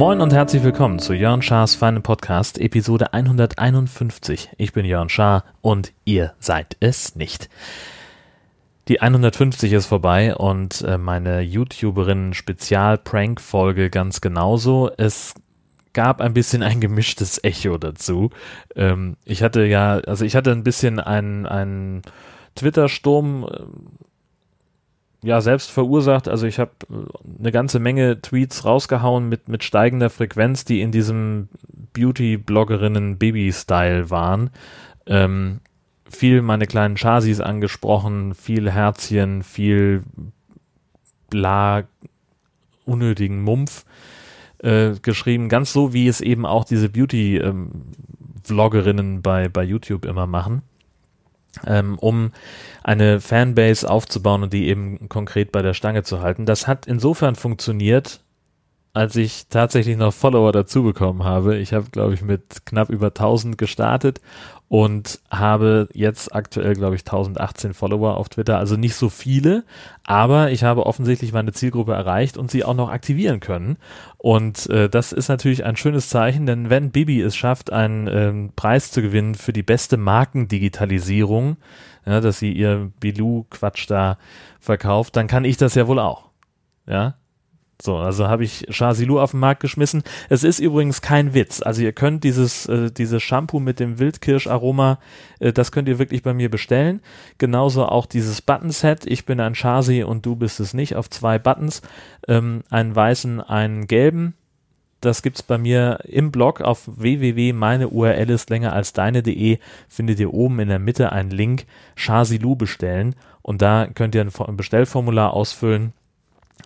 Moin und herzlich willkommen zu Jörn Schars Feinen Podcast, Episode 151. Ich bin Jörn Schaar und ihr seid es nicht. Die 150 ist vorbei und äh, meine YouTuberin Spezial-Prank-Folge ganz genauso. Es gab ein bisschen ein gemischtes Echo dazu. Ähm, ich hatte ja, also ich hatte ein bisschen einen, Twitter-Sturm äh, ja selbst verursacht. Also ich habe äh, eine ganze Menge Tweets rausgehauen mit, mit steigender Frequenz, die in diesem Beauty-Bloggerinnen-Baby-Style waren. Ähm, viel meine kleinen Chasis angesprochen, viel Herzchen, viel bla unnötigen Mumpf äh, geschrieben, ganz so wie es eben auch diese Beauty-Vloggerinnen ähm, bei, bei YouTube immer machen ähm, um eine Fanbase aufzubauen und die eben konkret bei der Stange zu halten. Das hat insofern funktioniert, als ich tatsächlich noch Follower dazu bekommen habe. Ich habe, glaube ich, mit knapp über 1000 gestartet und habe jetzt aktuell, glaube ich, 1018 Follower auf Twitter. Also nicht so viele, aber ich habe offensichtlich meine Zielgruppe erreicht und sie auch noch aktivieren können. Und äh, das ist natürlich ein schönes Zeichen, denn wenn Bibi es schafft, einen ähm, Preis zu gewinnen für die beste Markendigitalisierung, ja, dass sie ihr Bilou-Quatsch da verkauft, dann kann ich das ja wohl auch. Ja, so, also habe ich Chasilou auf den Markt geschmissen. Es ist übrigens kein Witz. Also ihr könnt dieses, äh, dieses Shampoo mit dem Wildkirscharoma, äh, das könnt ihr wirklich bei mir bestellen. Genauso auch dieses Button-Set. Ich bin ein Chasi und du bist es nicht, auf zwei Buttons. Ähm, einen weißen, einen gelben. Das gibt's bei mir im Blog auf www. Meine URL ist länger als deine.de. Findet ihr oben in der Mitte einen Link, Chasilou bestellen. Und da könnt ihr ein Bestellformular ausfüllen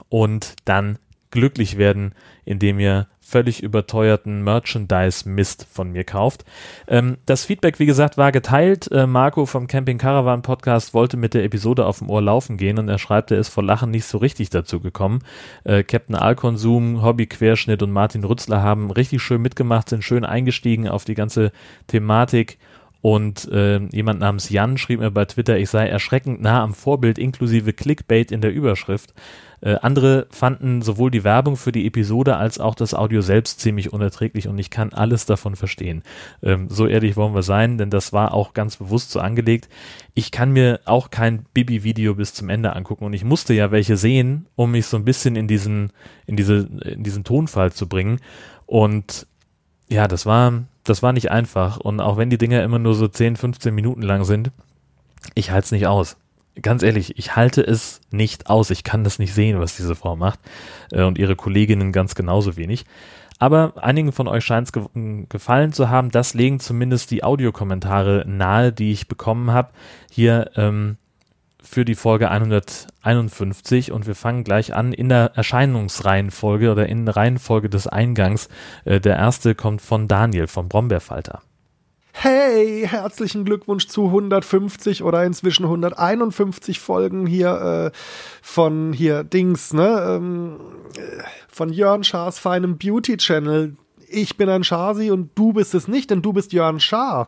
und dann glücklich werden, indem ihr völlig überteuerten Merchandise-Mist von mir kauft. Ähm, das Feedback, wie gesagt, war geteilt. Äh, Marco vom Camping Caravan Podcast wollte mit der Episode auf dem Ohr laufen gehen und er schreibt, er ist vor Lachen nicht so richtig dazu gekommen. Äh, Captain Alkonsum, Hobby Querschnitt und Martin Rützler haben richtig schön mitgemacht, sind schön eingestiegen auf die ganze Thematik. Und äh, jemand namens Jan schrieb mir bei Twitter, ich sei erschreckend nah am Vorbild inklusive Clickbait in der Überschrift. Äh, andere fanden sowohl die Werbung für die Episode als auch das Audio selbst ziemlich unerträglich und ich kann alles davon verstehen. Ähm, so ehrlich wollen wir sein, denn das war auch ganz bewusst so angelegt. Ich kann mir auch kein Bibi-Video bis zum Ende angucken und ich musste ja welche sehen, um mich so ein bisschen in diesen, in diese, in diesen Tonfall zu bringen. Und ja, das war, das war nicht einfach. Und auch wenn die Dinger immer nur so 10, 15 Minuten lang sind, ich halte es nicht aus ganz ehrlich, ich halte es nicht aus. Ich kann das nicht sehen, was diese Frau macht. Äh, und ihre Kolleginnen ganz genauso wenig. Aber einigen von euch scheint es ge gefallen zu haben. Das legen zumindest die Audiokommentare nahe, die ich bekommen habe. Hier ähm, für die Folge 151 und wir fangen gleich an in der Erscheinungsreihenfolge oder in der Reihenfolge des Eingangs. Äh, der erste kommt von Daniel vom Brombeerfalter hey, herzlichen Glückwunsch zu 150 oder inzwischen 151 Folgen hier äh, von hier Dings, ne? Ähm, äh, von Jörn Schaas feinem Beauty Channel. Ich bin ein Schasi und du bist es nicht, denn du bist Jörn Schaar.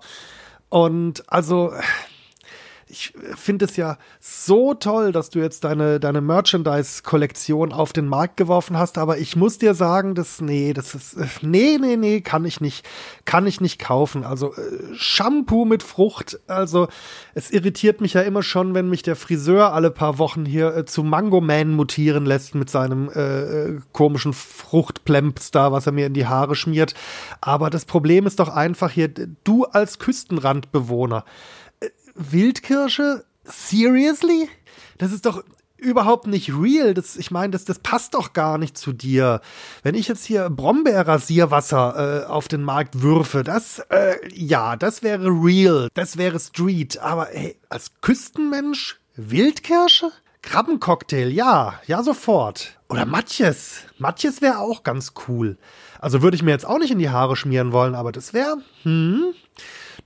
Und also ich finde es ja so toll, dass du jetzt deine, deine Merchandise-Kollektion auf den Markt geworfen hast, aber ich muss dir sagen, dass, nee, das ist, nee, nee, nee, kann ich nicht, kann ich nicht kaufen. Also, äh, Shampoo mit Frucht, also, es irritiert mich ja immer schon, wenn mich der Friseur alle paar Wochen hier äh, zu Mango Man mutieren lässt mit seinem äh, äh komischen Fruchtplemps da, was er mir in die Haare schmiert. Aber das Problem ist doch einfach hier, du als Küstenrandbewohner, Wildkirsche? Seriously? Das ist doch überhaupt nicht real. Das, ich meine, das, das passt doch gar nicht zu dir. Wenn ich jetzt hier Brombeerrasierwasser äh, auf den Markt würfe, das, äh, ja, das wäre real. Das wäre Street. Aber hey, als Küstenmensch Wildkirsche? Krabbencocktail, ja, ja, sofort. Oder Matjes. Matjes wäre auch ganz cool. Also würde ich mir jetzt auch nicht in die Haare schmieren wollen, aber das wäre, hm,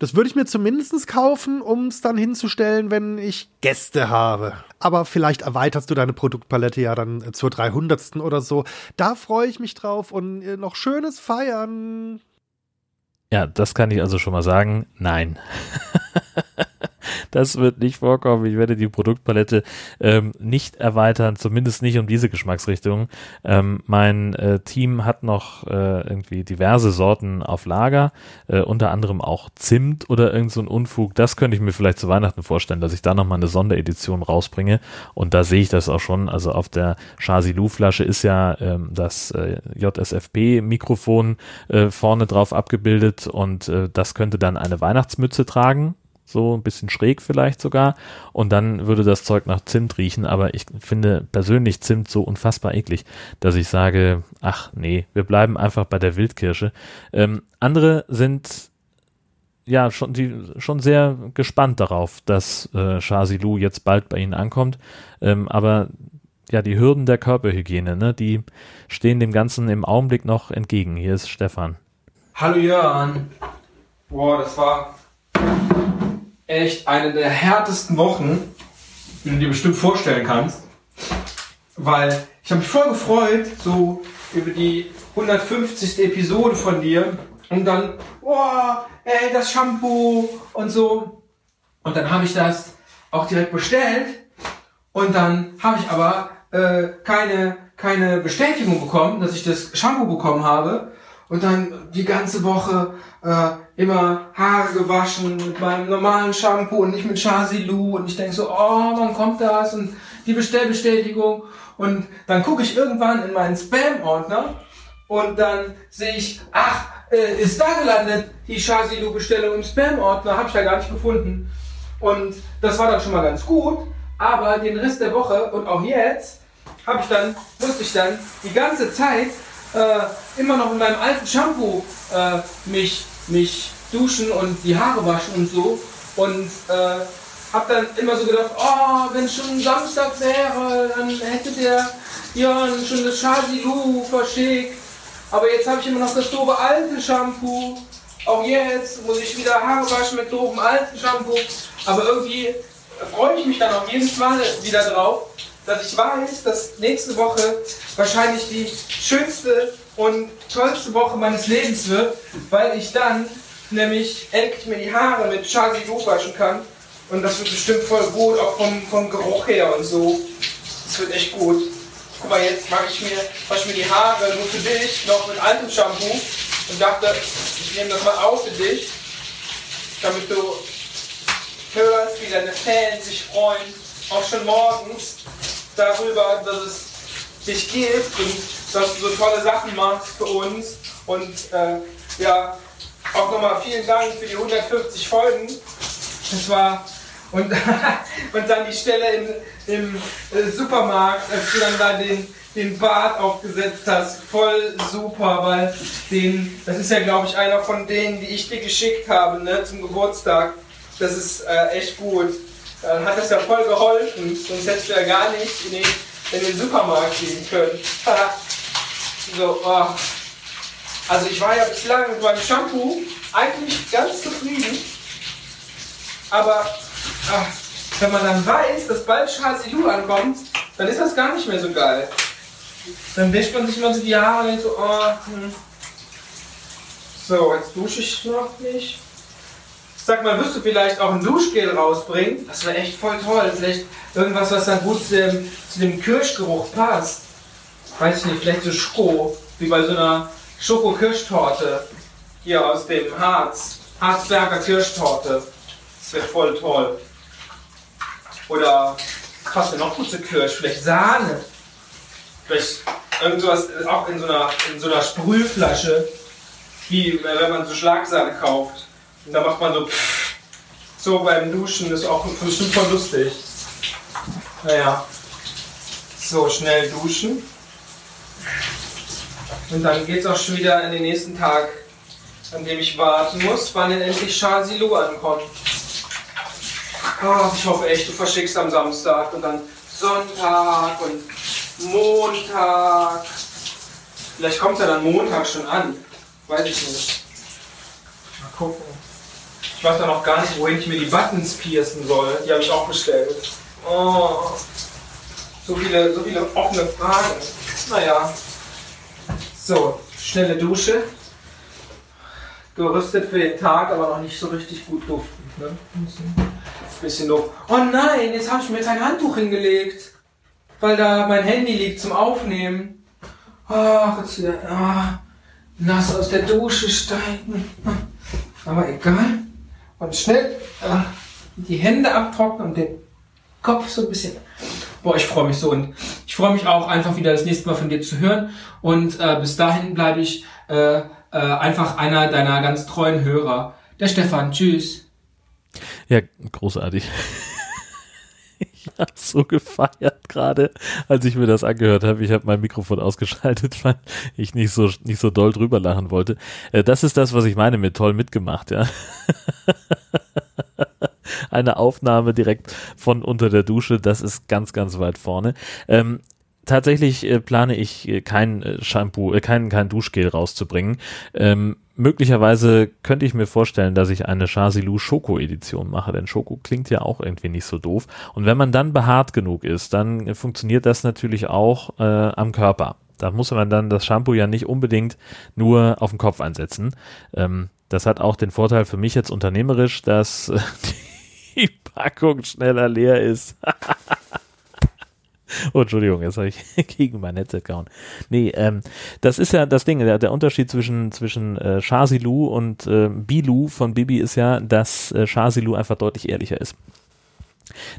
das würde ich mir zumindest kaufen, um es dann hinzustellen, wenn ich Gäste habe. Aber vielleicht erweiterst du deine Produktpalette ja dann äh, zur 300. oder so. Da freue ich mich drauf und äh, noch schönes Feiern. Ja, das kann ich also schon mal sagen. Nein. das wird nicht vorkommen. Ich werde die Produktpalette ähm, nicht erweitern, zumindest nicht um diese Geschmacksrichtung. Ähm, mein äh, Team hat noch äh, irgendwie diverse Sorten auf Lager, äh, unter anderem auch Zimt oder irgend so ein Unfug. Das könnte ich mir vielleicht zu Weihnachten vorstellen, dass ich da nochmal eine Sonderedition rausbringe. Und da sehe ich das auch schon. Also auf der Chasilou-Flasche ist ja ähm, das äh, JSFP-Mikrofon äh, vorne drauf abgebildet und äh, das könnte dann eine Weihnachtsmütze tragen so ein bisschen schräg vielleicht sogar. Und dann würde das Zeug nach Zimt riechen, aber ich finde persönlich Zimt so unfassbar eklig, dass ich sage, ach nee, wir bleiben einfach bei der Wildkirsche. Ähm, andere sind ja schon, die, schon sehr gespannt darauf, dass äh, Shazilu jetzt bald bei ihnen ankommt. Ähm, aber ja, die Hürden der Körperhygiene, ne, die stehen dem Ganzen im Augenblick noch entgegen. Hier ist Stefan. Hallo Jörn. Boah, das war echt eine der härtesten Wochen, die du dir bestimmt vorstellen kannst. Weil ich habe mich voll gefreut, so über die 150. Episode von dir. Und dann, boah, ey, das Shampoo und so. Und dann habe ich das auch direkt bestellt. Und dann habe ich aber äh, keine, keine Bestätigung bekommen, dass ich das Shampoo bekommen habe. Und dann die ganze Woche äh, immer Haare gewaschen mit meinem normalen Shampoo und nicht mit Chasilou. Und ich denke so, oh, wann kommt das? Und die Bestellbestätigung. Und dann gucke ich irgendwann in meinen Spam-Ordner und dann sehe ich, ach, äh, ist da gelandet, die Chasilou-Bestellung im Spam-Ordner, habe ich ja gar nicht gefunden. Und das war dann schon mal ganz gut, aber den Rest der Woche und auch jetzt habe ich dann, musste ich dann die ganze Zeit äh, immer noch mit meinem alten Shampoo äh, mich, mich duschen und die Haare waschen und so. Und äh, hab dann immer so gedacht, oh, wenn schon Samstag wäre, dann hätte der Jörn schon das Chasilou verschickt. Aber jetzt habe ich immer noch das doofe alte Shampoo. Auch jetzt muss ich wieder Haare waschen mit doofem alten Shampoo. Aber irgendwie freue ich mich dann auf jedes Mal wieder drauf, dass ich weiß, dass nächste Woche wahrscheinlich die schönste und tollste Woche meines Lebens wird, weil ich dann nämlich endlich mir die Haare mit Charlie Lou waschen kann. Und das wird bestimmt voll gut, auch vom, vom Geruch her und so. Das wird echt gut. Guck mal, jetzt mache ich mir, wasche mir die Haare nur für dich, noch mit altem Shampoo. Und dachte, ich nehme das mal auf für dich, damit du hörst, wie deine Fans sich freuen, auch schon morgens, darüber, dass es dich gibt und dass du so tolle Sachen machst für uns. Und äh, ja, auch nochmal vielen Dank für die 150 Folgen. Das war und, und dann die Stelle im, im äh, Supermarkt, als du dann da den, den Bart aufgesetzt hast. Voll super, weil den, das ist ja glaube ich einer von denen, die ich dir geschickt habe ne, zum Geburtstag. Das ist äh, echt gut. Dann hat das ja voll geholfen, sonst hättest du ja gar nicht in den, in den Supermarkt gehen können. so, oh. Also ich war ja bislang mit meinem Shampoo eigentlich ganz zufrieden, aber ach, wenn man dann weiß, dass bald Chasilou ankommt, dann ist das gar nicht mehr so geil. Dann wäscht man sich immer so die Haare und denkt so, oh, hm. So, jetzt dusche ich noch nicht. Sag mal, wirst du vielleicht auch ein Duschgel rausbringen? Das wäre echt voll toll. Vielleicht irgendwas, was dann gut zu dem, zu dem Kirschgeruch passt. Weiß ich nicht, vielleicht so Schoko, wie bei so einer Schoko-Kirschtorte hier aus dem Harz. Harzberger Kirschtorte. Das wäre voll toll. Oder passt denn noch gut zu Kirsch? Vielleicht Sahne. Vielleicht irgendwas auch in so einer, in so einer Sprühflasche, wie wenn man so Schlagsahne kauft. Da macht man so so beim Duschen, ist auch voll lustig. Naja. So, schnell duschen. Und dann geht es auch schon wieder in den nächsten Tag, an dem ich warten muss, wann denn endlich Chasilou ankommt. Oh, ich hoffe echt, du verschickst am Samstag und dann Sonntag und Montag. Vielleicht kommt er dann Montag schon an. Weiß ich nicht. Mal gucken. Ich weiß ja noch gar nicht, wohin ich mir die Buttons piercen soll. Die habe ich auch bestellt. Oh, so viele, so viele offene Fragen. Naja. So, schnelle Dusche. gerüstet für den Tag, aber noch nicht so richtig gut duften. Ne? Bisschen doof. Oh nein, jetzt habe ich mir kein Handtuch hingelegt, weil da mein Handy liegt zum Aufnehmen. Ach, jetzt wieder ah, nass aus der Dusche steigen. Aber egal. Und schnell ah, die Hände abtrocknen und den Kopf so ein bisschen. Boah, ich freue mich so und ich freue mich auch einfach wieder das nächste Mal von dir zu hören. Und äh, bis dahin bleibe ich äh, äh, einfach einer deiner ganz treuen Hörer. Der Stefan, tschüss. Ja, großartig. So gefeiert gerade, als ich mir das angehört habe. Ich habe mein Mikrofon ausgeschaltet, weil ich nicht so nicht so doll drüber lachen wollte. Äh, das ist das, was ich meine mit toll mitgemacht, ja. Eine Aufnahme direkt von unter der Dusche, das ist ganz, ganz weit vorne. Ähm, tatsächlich äh, plane ich äh, kein äh, Shampoo, äh, kein, kein Duschgel rauszubringen. Ähm, möglicherweise könnte ich mir vorstellen, dass ich eine Shazilu Schoko Edition mache, denn Schoko klingt ja auch irgendwie nicht so doof. Und wenn man dann behaart genug ist, dann funktioniert das natürlich auch äh, am Körper. Da muss man dann das Shampoo ja nicht unbedingt nur auf den Kopf einsetzen. Ähm, das hat auch den Vorteil für mich jetzt unternehmerisch, dass die Packung schneller leer ist. Oh, Entschuldigung, jetzt habe ich gegen mein Headset gehauen. Nee, ähm, das ist ja das Ding, der, der Unterschied zwischen, zwischen äh, Shazilu und äh, Bilu von Bibi ist ja, dass äh, Shazilu einfach deutlich ehrlicher ist.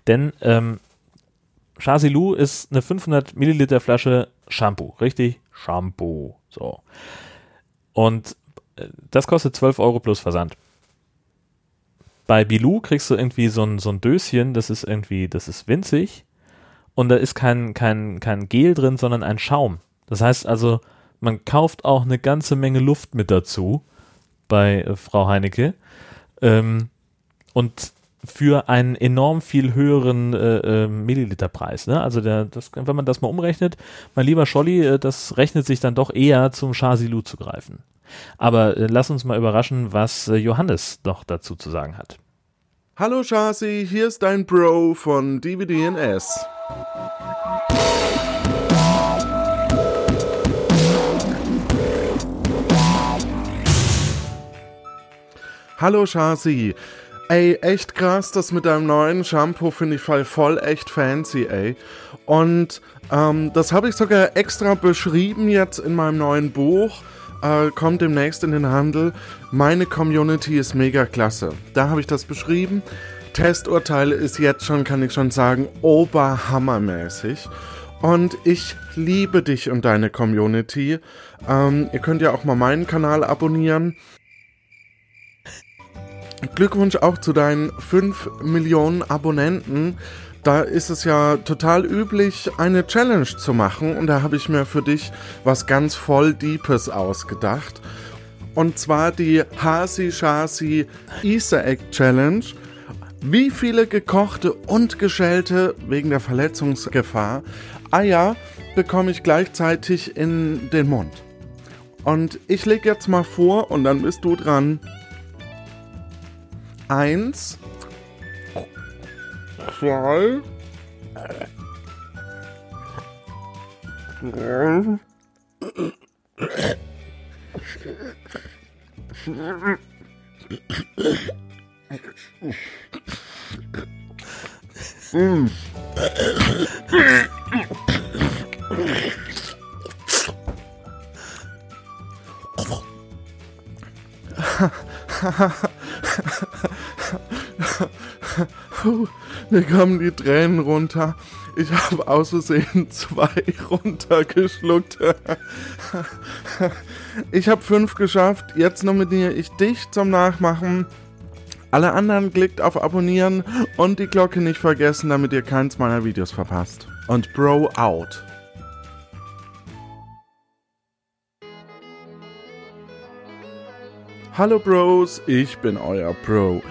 Denn ähm, Shazilu ist eine 500 Milliliter Flasche Shampoo, richtig? Shampoo, so. Und äh, das kostet 12 Euro plus Versand. Bei Bilou kriegst du irgendwie so ein, so ein Döschen, das ist irgendwie, das ist winzig und da ist kein, kein, kein Gel drin, sondern ein Schaum. Das heißt also, man kauft auch eine ganze Menge Luft mit dazu bei äh, Frau Heinecke. Ähm, und für einen enorm viel höheren äh, äh, Milliliterpreis. Ne? Also der, das, wenn man das mal umrechnet, mein lieber Scholli, äh, das rechnet sich dann doch eher zum Chasilu zu greifen. Aber äh, lass uns mal überraschen, was äh, Johannes noch dazu zu sagen hat. Hallo Chasi, hier ist dein Bro von DVDNS. Hallo Chasi. Ey, echt krass, das mit deinem neuen Shampoo finde ich voll, voll echt fancy, ey. Und ähm, das habe ich sogar extra beschrieben jetzt in meinem neuen Buch. Äh, kommt demnächst in den Handel. Meine Community ist mega klasse. Da habe ich das beschrieben. Testurteil ist jetzt schon, kann ich schon sagen, oberhammermäßig. Und ich liebe dich und deine Community. Ähm, ihr könnt ja auch mal meinen Kanal abonnieren. Glückwunsch auch zu deinen 5 Millionen Abonnenten. Da ist es ja total üblich, eine Challenge zu machen. Und da habe ich mir für dich was ganz voll Deepes ausgedacht. Und zwar die Hasi Shasi Easter Egg Challenge. Wie viele gekochte und geschälte wegen der Verletzungsgefahr Eier bekomme ich gleichzeitig in den Mund? Und ich lege jetzt mal vor und dann bist du dran. Eins, sorry. Mir kommen die Tränen runter. Ich habe aus Versehen zwei runtergeschluckt. Ich habe fünf geschafft. Jetzt nominiere ich dich zum Nachmachen. Alle anderen klickt auf Abonnieren und die Glocke nicht vergessen, damit ihr keins meiner Videos verpasst. Und Bro out. Hallo Bros, ich bin euer Bro.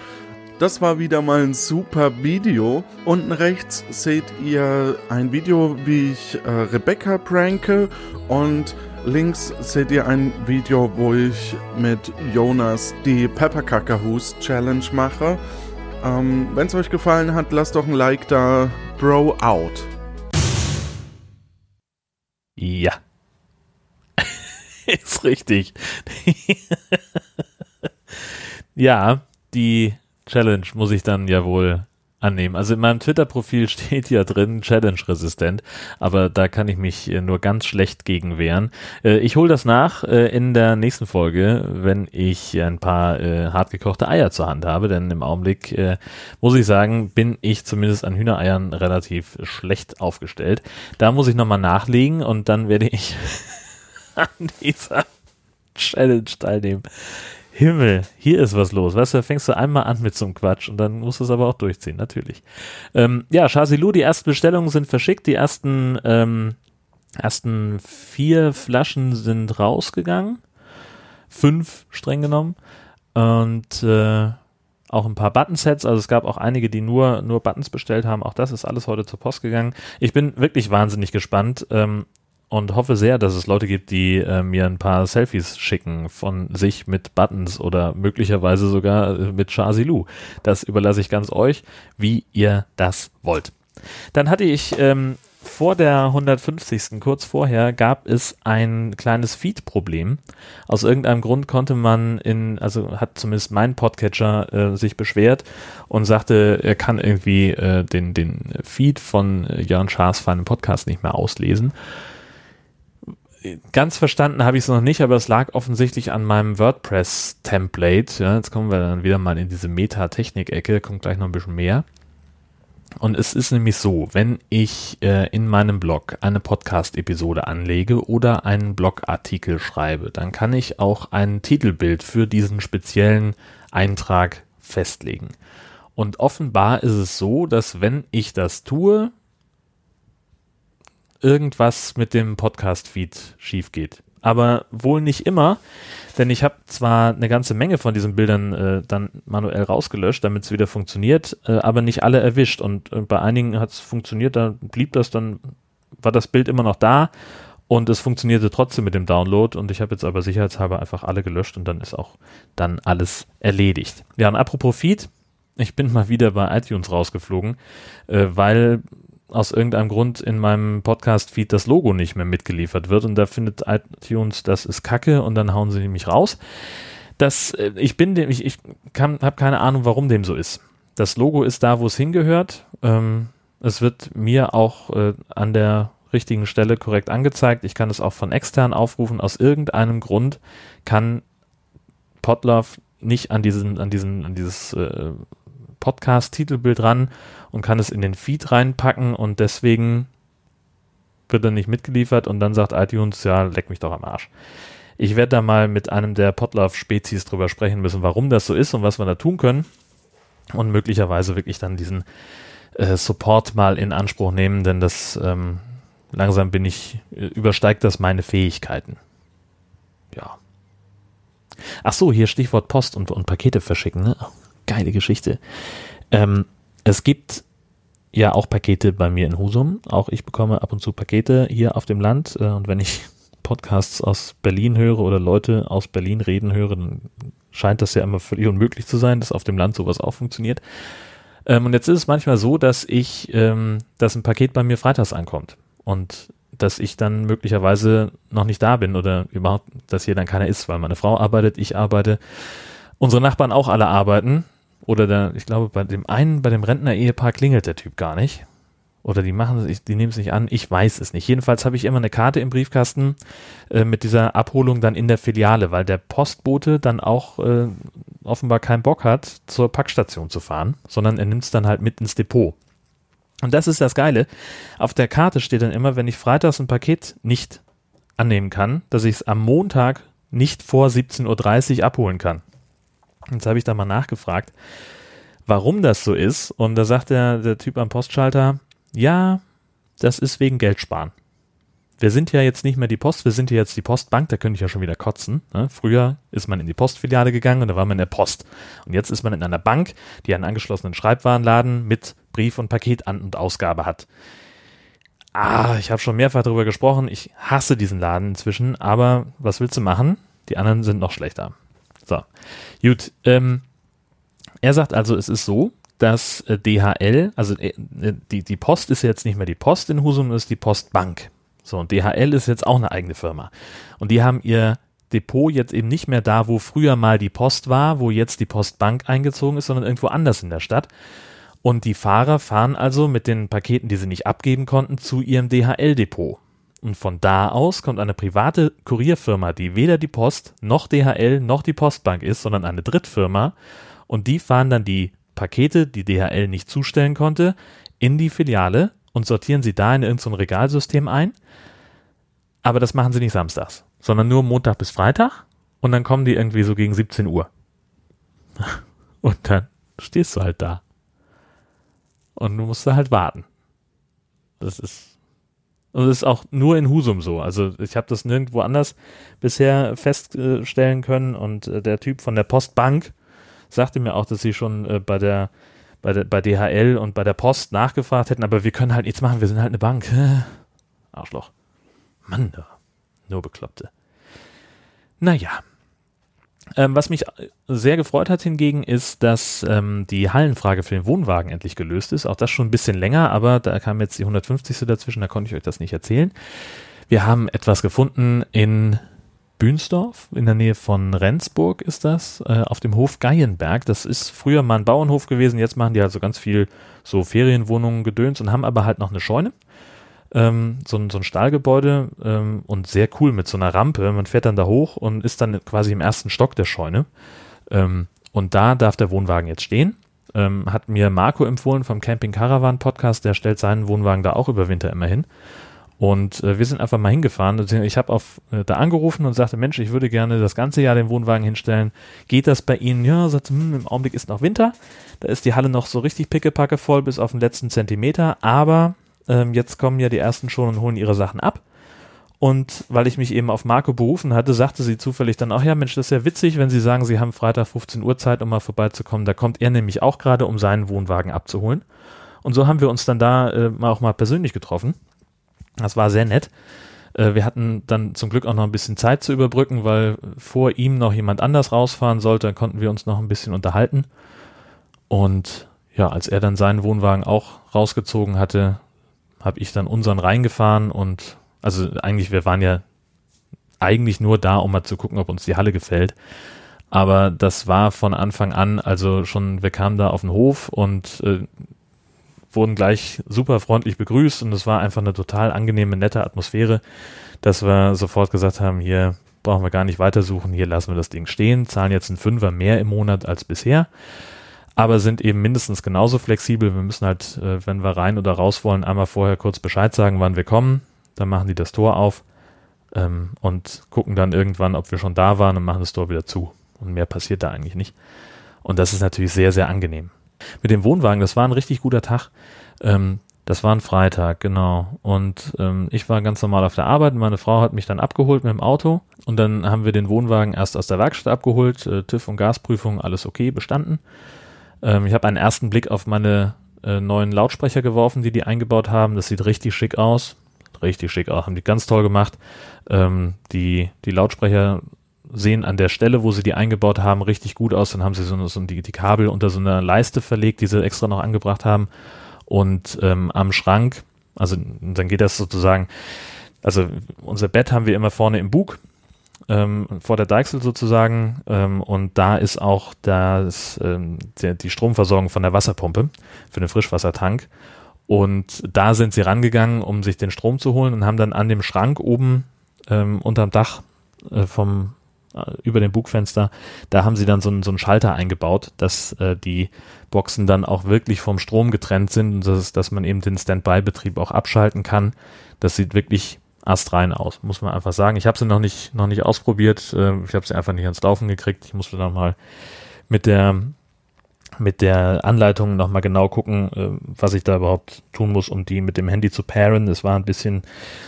Das war wieder mal ein super Video. Unten rechts seht ihr ein Video, wie ich äh, Rebecca pranke und Links seht ihr ein Video, wo ich mit Jonas die Pepperkackerhus Challenge mache. Ähm, Wenn es euch gefallen hat, lasst doch ein Like da. Bro out. Ja. Ist richtig. Ja, die Challenge muss ich dann ja wohl annehmen. Also in meinem Twitter-Profil steht ja drin Challenge-resistent, aber da kann ich mich äh, nur ganz schlecht gegen wehren. Äh, ich hole das nach äh, in der nächsten Folge, wenn ich ein paar hartgekochte Eier zur Hand habe, denn im Augenblick muss ich sagen, bin ich zumindest an Hühnereiern relativ schlecht aufgestellt. Da muss ich nochmal nachlegen und dann werde ich an dieser Challenge teilnehmen. Himmel, hier ist was los. Weißt du, da fängst du einmal an mit so einem Quatsch und dann musst du es aber auch durchziehen, natürlich. Ähm, ja, Chazilu, die ersten Bestellungen sind verschickt. Die ersten, ähm, ersten vier Flaschen sind rausgegangen. Fünf, streng genommen. Und äh, auch ein paar Buttonsets. Also es gab auch einige, die nur, nur Buttons bestellt haben. Auch das ist alles heute zur Post gegangen. Ich bin wirklich wahnsinnig gespannt. Ähm, und hoffe sehr, dass es Leute gibt, die äh, mir ein paar Selfies schicken von sich mit Buttons oder möglicherweise sogar äh, mit Shazilu. Das überlasse ich ganz euch, wie ihr das wollt. Dann hatte ich ähm, vor der 150. kurz vorher gab es ein kleines Feed-Problem. Aus irgendeinem Grund konnte man in, also hat zumindest mein Podcatcher äh, sich beschwert und sagte, er kann irgendwie äh, den, den Feed von Jörn Schaas feinem Podcast nicht mehr auslesen ganz verstanden habe ich es noch nicht, aber es lag offensichtlich an meinem WordPress-Template. Ja, jetzt kommen wir dann wieder mal in diese Meta-Technik-Ecke, kommt gleich noch ein bisschen mehr. Und es ist nämlich so, wenn ich äh, in meinem Blog eine Podcast-Episode anlege oder einen Blogartikel schreibe, dann kann ich auch ein Titelbild für diesen speziellen Eintrag festlegen. Und offenbar ist es so, dass wenn ich das tue, irgendwas mit dem Podcast-Feed schief geht. Aber wohl nicht immer, denn ich habe zwar eine ganze Menge von diesen Bildern äh, dann manuell rausgelöscht, damit es wieder funktioniert, äh, aber nicht alle erwischt. Und äh, bei einigen hat es funktioniert, da blieb das dann, war das Bild immer noch da und es funktionierte trotzdem mit dem Download. Und ich habe jetzt aber sicherheitshalber einfach alle gelöscht und dann ist auch dann alles erledigt. Ja, und apropos Feed, ich bin mal wieder bei iTunes rausgeflogen, äh, weil aus irgendeinem Grund in meinem Podcast-Feed das Logo nicht mehr mitgeliefert wird und da findet iTunes, das ist Kacke und dann hauen sie mich raus. Das, äh, ich bin dem, ich, ich habe keine Ahnung, warum dem so ist. Das Logo ist da, wo es hingehört. Ähm, es wird mir auch äh, an der richtigen Stelle korrekt angezeigt. Ich kann es auch von extern aufrufen. Aus irgendeinem Grund kann Podlove nicht an diesen, an diesen, an dieses äh, Podcast-Titelbild ran und kann es in den Feed reinpacken und deswegen wird er nicht mitgeliefert und dann sagt iTunes, ja, leck mich doch am Arsch. Ich werde da mal mit einem der Potlove-Spezies drüber sprechen müssen, warum das so ist und was wir da tun können und möglicherweise wirklich dann diesen äh, Support mal in Anspruch nehmen, denn das ähm, langsam bin ich, äh, übersteigt das meine Fähigkeiten. Ja. Ach so, hier Stichwort Post und, und Pakete verschicken, ne? Geile Geschichte. Ähm, es gibt ja auch Pakete bei mir in Husum. Auch ich bekomme ab und zu Pakete hier auf dem Land. Äh, und wenn ich Podcasts aus Berlin höre oder Leute aus Berlin reden höre, dann scheint das ja immer völlig unmöglich zu sein, dass auf dem Land sowas auch funktioniert. Ähm, und jetzt ist es manchmal so, dass ich, ähm, dass ein Paket bei mir freitags ankommt und dass ich dann möglicherweise noch nicht da bin oder überhaupt, dass hier dann keiner ist, weil meine Frau arbeitet, ich arbeite, unsere Nachbarn auch alle arbeiten oder der, ich glaube, bei dem einen, bei dem Rentner-Ehepaar klingelt der Typ gar nicht. Oder die machen es, die nehmen es nicht an, ich weiß es nicht. Jedenfalls habe ich immer eine Karte im Briefkasten äh, mit dieser Abholung dann in der Filiale, weil der Postbote dann auch äh, offenbar keinen Bock hat, zur Packstation zu fahren, sondern er nimmt es dann halt mit ins Depot. Und das ist das Geile. Auf der Karte steht dann immer, wenn ich freitags ein Paket nicht annehmen kann, dass ich es am Montag nicht vor 17.30 Uhr abholen kann. Jetzt habe ich da mal nachgefragt, warum das so ist. Und da sagt der, der Typ am Postschalter, ja, das ist wegen Geldsparen. Wir sind ja jetzt nicht mehr die Post, wir sind ja jetzt die Postbank, da könnte ich ja schon wieder kotzen. Ne? Früher ist man in die Postfiliale gegangen und da war man in der Post. Und jetzt ist man in einer Bank, die einen angeschlossenen Schreibwarenladen mit Brief- und Paketan- und Ausgabe hat. Ah, ich habe schon mehrfach darüber gesprochen. Ich hasse diesen Laden inzwischen, aber was willst du machen? Die anderen sind noch schlechter. So, gut. Ähm, er sagt also, es ist so, dass äh, DHL, also äh, die, die Post ist jetzt nicht mehr die Post in Husum, es ist die Postbank. So, und DHL ist jetzt auch eine eigene Firma. Und die haben ihr Depot jetzt eben nicht mehr da, wo früher mal die Post war, wo jetzt die Postbank eingezogen ist, sondern irgendwo anders in der Stadt. Und die Fahrer fahren also mit den Paketen, die sie nicht abgeben konnten, zu ihrem DHL-Depot. Und von da aus kommt eine private Kurierfirma, die weder die Post noch DHL noch die Postbank ist, sondern eine Drittfirma. Und die fahren dann die Pakete, die DHL nicht zustellen konnte, in die Filiale und sortieren sie da in irgendein Regalsystem ein. Aber das machen sie nicht samstags, sondern nur Montag bis Freitag. Und dann kommen die irgendwie so gegen 17 Uhr. Und dann stehst du halt da. Und du musst da halt warten. Das ist und das ist auch nur in Husum so. Also ich habe das nirgendwo anders bisher feststellen können. Und äh, der Typ von der Postbank sagte mir auch, dass sie schon äh, bei der bei, der, bei DHL und bei der Post nachgefragt hätten, aber wir können halt nichts machen, wir sind halt eine Bank. Arschloch. Mann, da. Nur Bekloppte. Naja, ähm, was mich sehr gefreut hat hingegen ist, dass ähm, die Hallenfrage für den Wohnwagen endlich gelöst ist. Auch das schon ein bisschen länger, aber da kam jetzt die 150. dazwischen, da konnte ich euch das nicht erzählen. Wir haben etwas gefunden in Bünsdorf, in der Nähe von Rendsburg ist das, äh, auf dem Hof Geienberg. Das ist früher mal ein Bauernhof gewesen, jetzt machen die also ganz viel so Ferienwohnungen gedöns und haben aber halt noch eine Scheune ähm, so, ein, so ein Stahlgebäude ähm, und sehr cool mit so einer Rampe. Man fährt dann da hoch und ist dann quasi im ersten Stock der Scheune. Ähm, und da darf der Wohnwagen jetzt stehen. Ähm, hat mir Marco empfohlen vom Camping Caravan Podcast, der stellt seinen Wohnwagen da auch über Winter immer hin. Und äh, wir sind einfach mal hingefahren. Ich habe äh, da angerufen und sagte, Mensch, ich würde gerne das ganze Jahr den Wohnwagen hinstellen. Geht das bei Ihnen? Ja, sagte, hm, im Augenblick ist noch Winter. Da ist die Halle noch so richtig pickepacke voll bis auf den letzten Zentimeter. Aber ähm, jetzt kommen ja die ersten schon und holen ihre Sachen ab. Und weil ich mich eben auf Marco berufen hatte, sagte sie zufällig dann auch, ja Mensch, das ist ja witzig, wenn Sie sagen, Sie haben Freitag 15 Uhr Zeit, um mal vorbeizukommen. Da kommt er nämlich auch gerade, um seinen Wohnwagen abzuholen. Und so haben wir uns dann da äh, auch mal persönlich getroffen. Das war sehr nett. Äh, wir hatten dann zum Glück auch noch ein bisschen Zeit zu überbrücken, weil vor ihm noch jemand anders rausfahren sollte. Dann konnten wir uns noch ein bisschen unterhalten. Und ja, als er dann seinen Wohnwagen auch rausgezogen hatte, habe ich dann unseren reingefahren und also eigentlich, wir waren ja eigentlich nur da, um mal zu gucken, ob uns die Halle gefällt. Aber das war von Anfang an, also schon, wir kamen da auf den Hof und äh, wurden gleich super freundlich begrüßt und es war einfach eine total angenehme, nette Atmosphäre, dass wir sofort gesagt haben, hier brauchen wir gar nicht weitersuchen, hier lassen wir das Ding stehen, zahlen jetzt einen Fünfer mehr im Monat als bisher aber sind eben mindestens genauso flexibel. Wir müssen halt, äh, wenn wir rein oder raus wollen, einmal vorher kurz Bescheid sagen, wann wir kommen. Dann machen die das Tor auf ähm, und gucken dann irgendwann, ob wir schon da waren und machen das Tor wieder zu. Und mehr passiert da eigentlich nicht. Und das ist natürlich sehr, sehr angenehm. Mit dem Wohnwagen, das war ein richtig guter Tag. Ähm, das war ein Freitag, genau. Und ähm, ich war ganz normal auf der Arbeit. Meine Frau hat mich dann abgeholt mit dem Auto. Und dann haben wir den Wohnwagen erst aus der Werkstatt abgeholt. Äh, TÜV und Gasprüfung, alles okay, bestanden. Ähm, ich habe einen ersten Blick auf meine äh, neuen Lautsprecher geworfen, die die eingebaut haben. Das sieht richtig schick aus. Richtig schick aus. Haben die ganz toll gemacht. Ähm, die, die Lautsprecher sehen an der Stelle, wo sie die eingebaut haben, richtig gut aus. Dann haben sie so, so die, die Kabel unter so einer Leiste verlegt, die sie extra noch angebracht haben. Und ähm, am Schrank, also dann geht das sozusagen, also unser Bett haben wir immer vorne im Bug ähm, vor der Deichsel sozusagen ähm, und da ist auch das, ähm, der, die Stromversorgung von der Wasserpumpe für den Frischwassertank und da sind sie rangegangen, um sich den Strom zu holen und haben dann an dem Schrank oben ähm, unterm Dach äh, vom äh, über dem Bugfenster, da haben sie dann so, einen, so einen Schalter eingebaut, dass äh, die Boxen dann auch wirklich vom Strom getrennt sind und das dass man eben den Standby-Betrieb auch abschalten kann. Das sieht wirklich astrein aus, muss man einfach sagen. Ich habe sie noch nicht, noch nicht ausprobiert. Äh, ich habe sie einfach nicht ans Laufen gekriegt. Ich musste dann mal mit der mit der Anleitung nochmal genau gucken, äh, was ich da überhaupt tun muss, um die mit dem Handy zu pairen. Es war ein bisschen,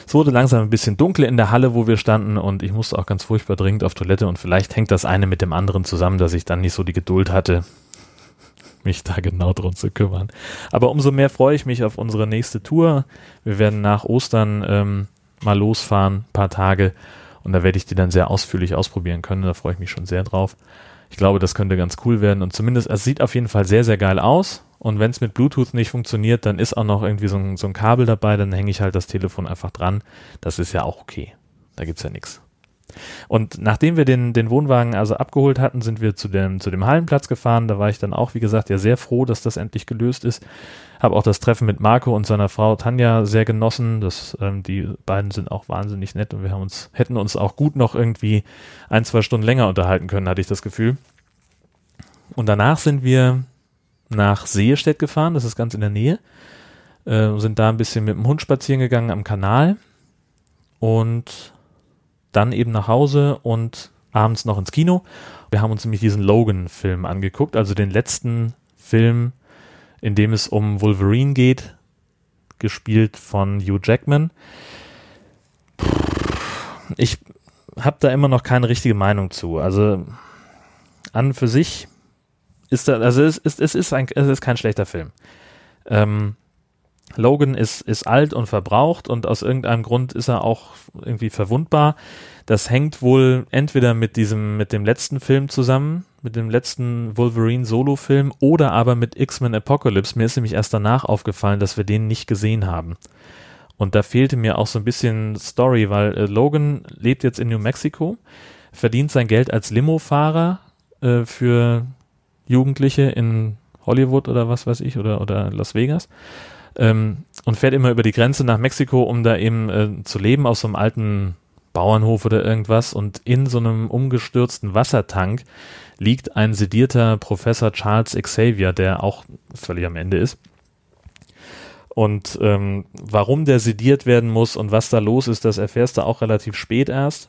es wurde langsam ein bisschen dunkel in der Halle, wo wir standen und ich musste auch ganz furchtbar dringend auf Toilette und vielleicht hängt das eine mit dem anderen zusammen, dass ich dann nicht so die Geduld hatte, mich da genau drum zu kümmern. Aber umso mehr freue ich mich auf unsere nächste Tour. Wir werden nach Ostern ähm, mal losfahren, paar Tage. Und da werde ich die dann sehr ausführlich ausprobieren können. Da freue ich mich schon sehr drauf. Ich glaube, das könnte ganz cool werden. Und zumindest, es sieht auf jeden Fall sehr, sehr geil aus. Und wenn es mit Bluetooth nicht funktioniert, dann ist auch noch irgendwie so ein, so ein Kabel dabei. Dann hänge ich halt das Telefon einfach dran. Das ist ja auch okay. Da gibt es ja nichts. Und nachdem wir den, den Wohnwagen also abgeholt hatten, sind wir zu dem, zu dem Hallenplatz gefahren. Da war ich dann auch, wie gesagt, ja sehr froh, dass das endlich gelöst ist. Habe auch das Treffen mit Marco und seiner Frau Tanja sehr genossen. Das, ähm, die beiden sind auch wahnsinnig nett und wir haben uns, hätten uns auch gut noch irgendwie ein, zwei Stunden länger unterhalten können, hatte ich das Gefühl. Und danach sind wir nach Seestedt gefahren, das ist ganz in der Nähe. Äh, sind da ein bisschen mit dem Hund spazieren gegangen am Kanal und dann eben nach Hause und abends noch ins Kino. Wir haben uns nämlich diesen Logan-Film angeguckt, also den letzten Film, in dem es um Wolverine geht, gespielt von Hugh Jackman. Ich habe da immer noch keine richtige Meinung zu. Also an für sich ist da, also es ist, es ist, ein, es ist kein schlechter Film. Ähm, Logan ist, ist alt und verbraucht und aus irgendeinem Grund ist er auch irgendwie verwundbar. Das hängt wohl entweder mit diesem, mit dem letzten Film zusammen, mit dem letzten Wolverine Solo-Film oder aber mit X-Men Apocalypse. Mir ist nämlich erst danach aufgefallen, dass wir den nicht gesehen haben. Und da fehlte mir auch so ein bisschen Story, weil äh, Logan lebt jetzt in New Mexico, verdient sein Geld als Limo-Fahrer äh, für Jugendliche in Hollywood oder was weiß ich oder, oder Las Vegas ähm, und fährt immer über die Grenze nach Mexiko, um da eben äh, zu leben aus so einem alten Bauernhof oder irgendwas und in so einem umgestürzten Wassertank liegt ein sedierter Professor Charles Xavier, der auch völlig am Ende ist. Und ähm, warum der sediert werden muss und was da los ist, das erfährst du auch relativ spät erst.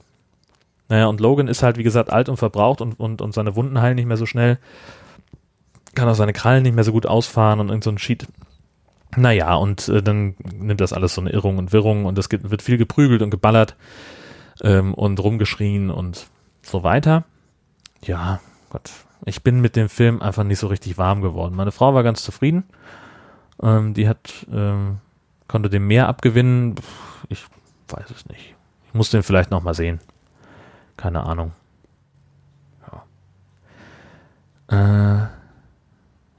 Naja, und Logan ist halt, wie gesagt, alt und verbraucht und, und, und seine Wunden heilen nicht mehr so schnell. Kann auch seine Krallen nicht mehr so gut ausfahren und irgend so ein Sheet naja, und äh, dann nimmt das alles so eine Irrung und Wirrung und es wird viel geprügelt und geballert ähm, und rumgeschrien und so weiter. Ja, Gott, ich bin mit dem Film einfach nicht so richtig warm geworden. Meine Frau war ganz zufrieden. Ähm, die hat, ähm, konnte dem mehr abgewinnen. Ich weiß es nicht. Ich muss den vielleicht nochmal sehen. Keine Ahnung. Ja. Äh,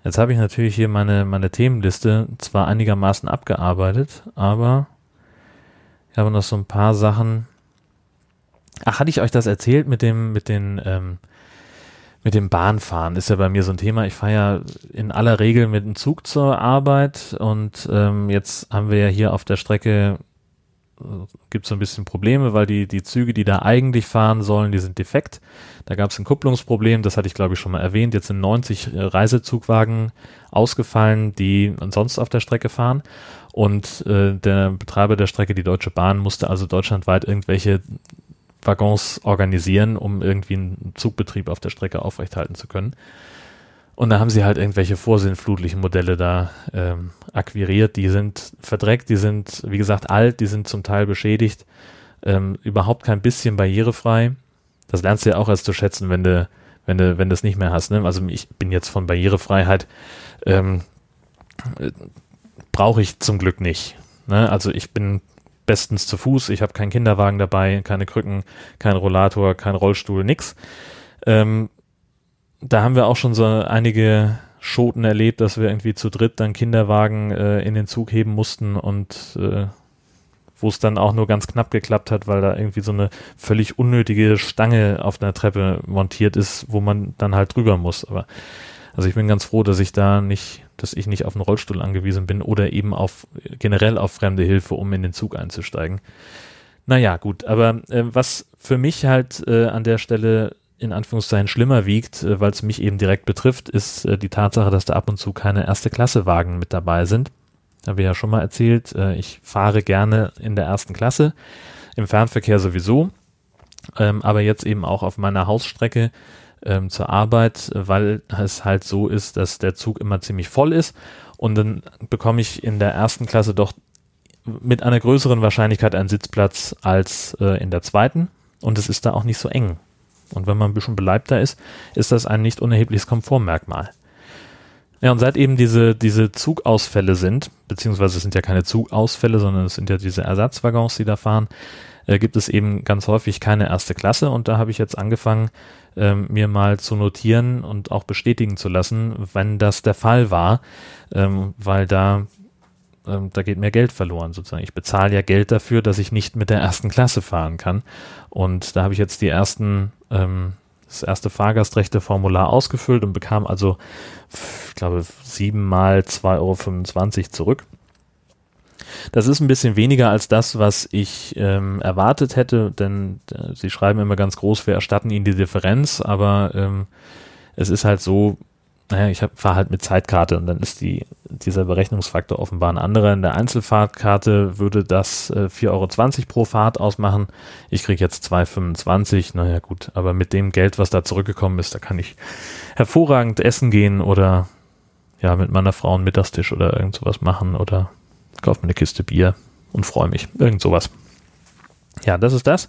Jetzt habe ich natürlich hier meine, meine Themenliste zwar einigermaßen abgearbeitet, aber ich habe noch so ein paar Sachen. Ach, hatte ich euch das erzählt mit dem, mit den, ähm, mit dem Bahnfahren? Ist ja bei mir so ein Thema. Ich fahre ja in aller Regel mit dem Zug zur Arbeit und ähm, jetzt haben wir ja hier auf der Strecke gibt es so ein bisschen Probleme, weil die, die Züge, die da eigentlich fahren sollen, die sind defekt. Da gab es ein Kupplungsproblem, das hatte ich glaube ich schon mal erwähnt. Jetzt sind 90 äh, Reisezugwagen ausgefallen, die sonst auf der Strecke fahren. Und äh, der Betreiber der Strecke, die Deutsche Bahn, musste also deutschlandweit irgendwelche Waggons organisieren, um irgendwie einen Zugbetrieb auf der Strecke aufrechthalten zu können. Und da haben sie halt irgendwelche vorsinnflutlichen Modelle da ähm, akquiriert. Die sind verdreckt, die sind, wie gesagt, alt, die sind zum Teil beschädigt, ähm, überhaupt kein bisschen barrierefrei. Das lernst du ja auch erst zu schätzen, wenn du, wenn du, wenn du es nicht mehr hast. Ne? Also ich bin jetzt von Barrierefreiheit, ähm, äh, brauche ich zum Glück nicht. Ne? Also ich bin bestens zu Fuß, ich habe keinen Kinderwagen dabei, keine Krücken, kein Rollator, kein Rollstuhl, nix. Ähm, da haben wir auch schon so einige Schoten erlebt, dass wir irgendwie zu dritt dann Kinderwagen äh, in den Zug heben mussten und äh, wo es dann auch nur ganz knapp geklappt hat, weil da irgendwie so eine völlig unnötige Stange auf der Treppe montiert ist, wo man dann halt drüber muss. Aber also ich bin ganz froh, dass ich da nicht, dass ich nicht auf einen Rollstuhl angewiesen bin oder eben auf generell auf fremde Hilfe, um in den Zug einzusteigen. Naja, gut, aber äh, was für mich halt äh, an der Stelle in Anführungszeichen schlimmer wiegt, äh, weil es mich eben direkt betrifft, ist äh, die Tatsache, dass da ab und zu keine erste Klasse Wagen mit dabei sind. Habe ich ja schon mal erzählt, äh, ich fahre gerne in der ersten Klasse, im Fernverkehr sowieso, ähm, aber jetzt eben auch auf meiner Hausstrecke ähm, zur Arbeit, weil es halt so ist, dass der Zug immer ziemlich voll ist und dann bekomme ich in der ersten Klasse doch mit einer größeren Wahrscheinlichkeit einen Sitzplatz als äh, in der zweiten und es ist da auch nicht so eng. Und wenn man ein bisschen beleibter ist, ist das ein nicht unerhebliches Komfortmerkmal. Ja, und seit eben diese, diese Zugausfälle sind, beziehungsweise es sind ja keine Zugausfälle, sondern es sind ja diese Ersatzwaggons, die da fahren, äh, gibt es eben ganz häufig keine erste Klasse. Und da habe ich jetzt angefangen, ähm, mir mal zu notieren und auch bestätigen zu lassen, wenn das der Fall war, ähm, weil da ähm, da geht mehr Geld verloren sozusagen. Ich bezahle ja Geld dafür, dass ich nicht mit der ersten Klasse fahren kann. Und da habe ich jetzt die ersten, ähm, das erste Fahrgastrechte-Formular ausgefüllt und bekam also, ich glaube, siebenmal 2,25 Euro zurück. Das ist ein bisschen weniger als das, was ich ähm, erwartet hätte, denn äh, sie schreiben immer ganz groß, wir erstatten ihnen die Differenz, aber ähm, es ist halt so, naja, ich fahre halt mit Zeitkarte und dann ist die, dieser Berechnungsfaktor offenbar ein anderer. In der Einzelfahrtkarte würde das äh, 4,20 Euro pro Fahrt ausmachen. Ich kriege jetzt 2,25. Naja, gut, aber mit dem Geld, was da zurückgekommen ist, da kann ich hervorragend essen gehen oder ja, mit meiner Frau einen Mittagstisch oder irgend sowas machen oder kaufe mir eine Kiste Bier und freue mich. Irgend sowas. Ja, das ist das.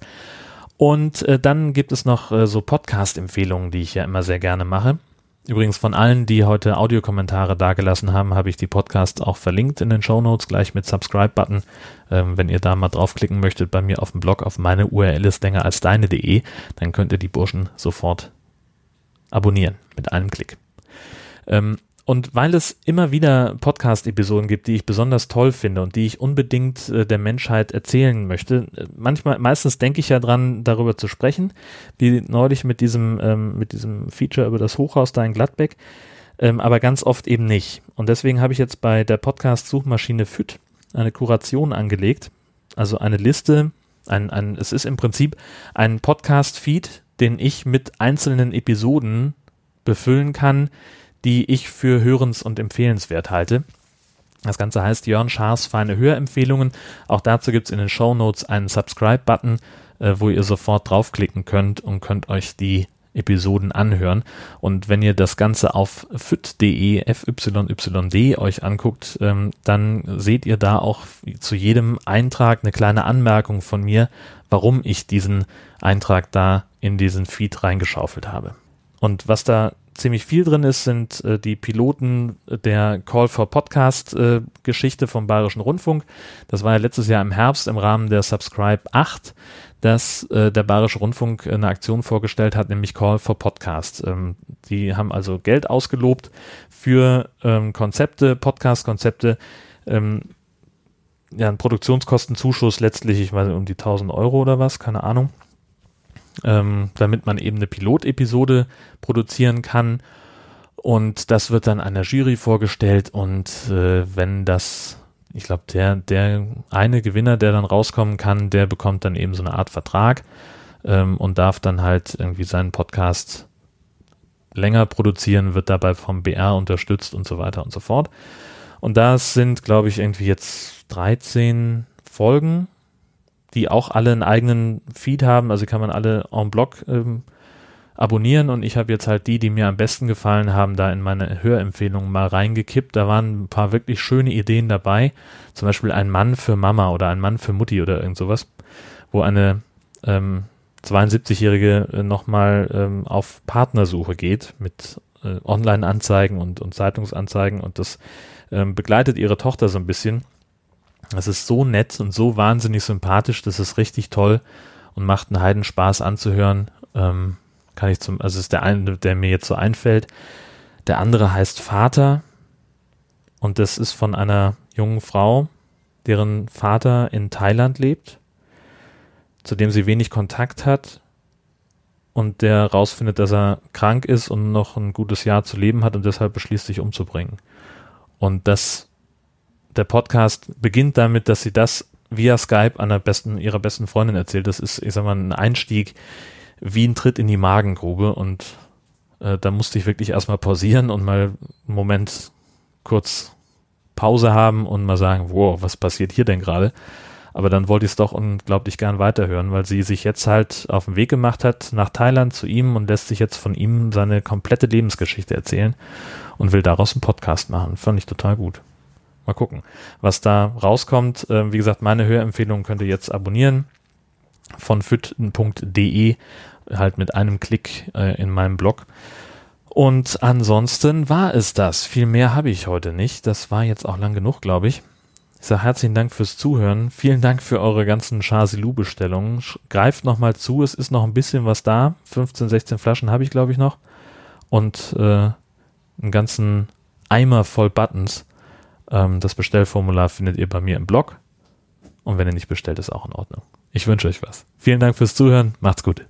Und äh, dann gibt es noch äh, so Podcast-Empfehlungen, die ich ja immer sehr gerne mache. Übrigens von allen, die heute Audiokommentare dagelassen haben, habe ich die Podcasts auch verlinkt in den Show Notes gleich mit Subscribe-Button. Ähm, wenn ihr da mal draufklicken möchtet bei mir auf dem Blog auf meine URL ist länger als deine.de, dann könnt ihr die Burschen sofort abonnieren mit einem Klick. Ähm, und weil es immer wieder Podcast-Episoden gibt, die ich besonders toll finde und die ich unbedingt äh, der Menschheit erzählen möchte, äh, manchmal, meistens denke ich ja dran, darüber zu sprechen, wie neulich mit diesem, ähm, mit diesem Feature über das Hochhaus da in Gladbeck, ähm, aber ganz oft eben nicht. Und deswegen habe ich jetzt bei der Podcast-Suchmaschine FÜD eine Kuration angelegt, also eine Liste, ein, ein, es ist im Prinzip ein Podcast-Feed, den ich mit einzelnen Episoden befüllen kann, die ich für hörens- und empfehlenswert halte. Das Ganze heißt Jörn Schaas feine Hörempfehlungen. Auch dazu gibt es in den Show Notes einen Subscribe-Button, äh, wo ihr sofort draufklicken könnt und könnt euch die Episoden anhören. Und wenn ihr das Ganze auf fyt.de, fyyd euch anguckt, ähm, dann seht ihr da auch zu jedem Eintrag eine kleine Anmerkung von mir, warum ich diesen Eintrag da in diesen Feed reingeschaufelt habe. Und was da ziemlich viel drin ist, sind äh, die Piloten der Call for Podcast äh, Geschichte vom Bayerischen Rundfunk. Das war ja letztes Jahr im Herbst im Rahmen der Subscribe 8, dass äh, der Bayerische Rundfunk eine Aktion vorgestellt hat, nämlich Call for Podcast. Ähm, die haben also Geld ausgelobt für ähm, Konzepte, Podcast-Konzepte, ähm, ja, ein Produktionskostenzuschuss letztlich, ich weiß nicht, um die 1000 Euro oder was, keine Ahnung ähm, damit man eben eine Pilotepisode produzieren kann. Und das wird dann einer Jury vorgestellt und äh, wenn das, ich glaube, der, der eine Gewinner, der dann rauskommen kann, der bekommt dann eben so eine Art Vertrag ähm, und darf dann halt irgendwie seinen Podcast länger produzieren, wird dabei vom BR unterstützt und so weiter und so fort. Und das sind, glaube ich, irgendwie jetzt 13 Folgen die auch alle einen eigenen Feed haben, also kann man alle en bloc ähm, abonnieren. Und ich habe jetzt halt die, die mir am besten gefallen haben, da in meine Hörempfehlungen mal reingekippt. Da waren ein paar wirklich schöne Ideen dabei, zum Beispiel ein Mann für Mama oder ein Mann für Mutti oder irgend sowas, wo eine ähm, 72-Jährige äh, nochmal ähm, auf Partnersuche geht mit äh, Online-Anzeigen und, und Zeitungsanzeigen. Und das ähm, begleitet ihre Tochter so ein bisschen das ist so nett und so wahnsinnig sympathisch, das ist richtig toll und macht einen Heidenspaß anzuhören. Ähm, kann ich zum, also ist der eine, der mir jetzt so einfällt. Der andere heißt Vater und das ist von einer jungen Frau, deren Vater in Thailand lebt, zu dem sie wenig Kontakt hat und der rausfindet, dass er krank ist und noch ein gutes Jahr zu leben hat und deshalb beschließt, sich umzubringen. Und das der Podcast beginnt damit, dass sie das via Skype einer besten, ihrer besten Freundin erzählt. Das ist, ich sag mal, ein Einstieg wie ein Tritt in die Magengrube und äh, da musste ich wirklich erstmal pausieren und mal einen Moment kurz Pause haben und mal sagen, wow, was passiert hier denn gerade? Aber dann wollte ich es doch unglaublich gern weiterhören, weil sie sich jetzt halt auf den Weg gemacht hat nach Thailand zu ihm und lässt sich jetzt von ihm seine komplette Lebensgeschichte erzählen und will daraus einen Podcast machen. Fand ich total gut. Mal gucken, was da rauskommt. Äh, wie gesagt, meine Hörempfehlung könnt ihr jetzt abonnieren von fütten.de, halt mit einem Klick äh, in meinem Blog. Und ansonsten war es das. Viel mehr habe ich heute nicht. Das war jetzt auch lang genug, glaube ich. Ich sage herzlichen Dank fürs Zuhören. Vielen Dank für eure ganzen Chasilu-Bestellungen. Greift nochmal zu. Es ist noch ein bisschen was da. 15, 16 Flaschen habe ich, glaube ich, noch. Und äh, einen ganzen Eimer voll Buttons. Ähm, das Bestellformular findet ihr bei mir im Blog. Und wenn ihr nicht bestellt, ist auch in Ordnung. Ich wünsche euch was. Vielen Dank fürs Zuhören. Macht's gut.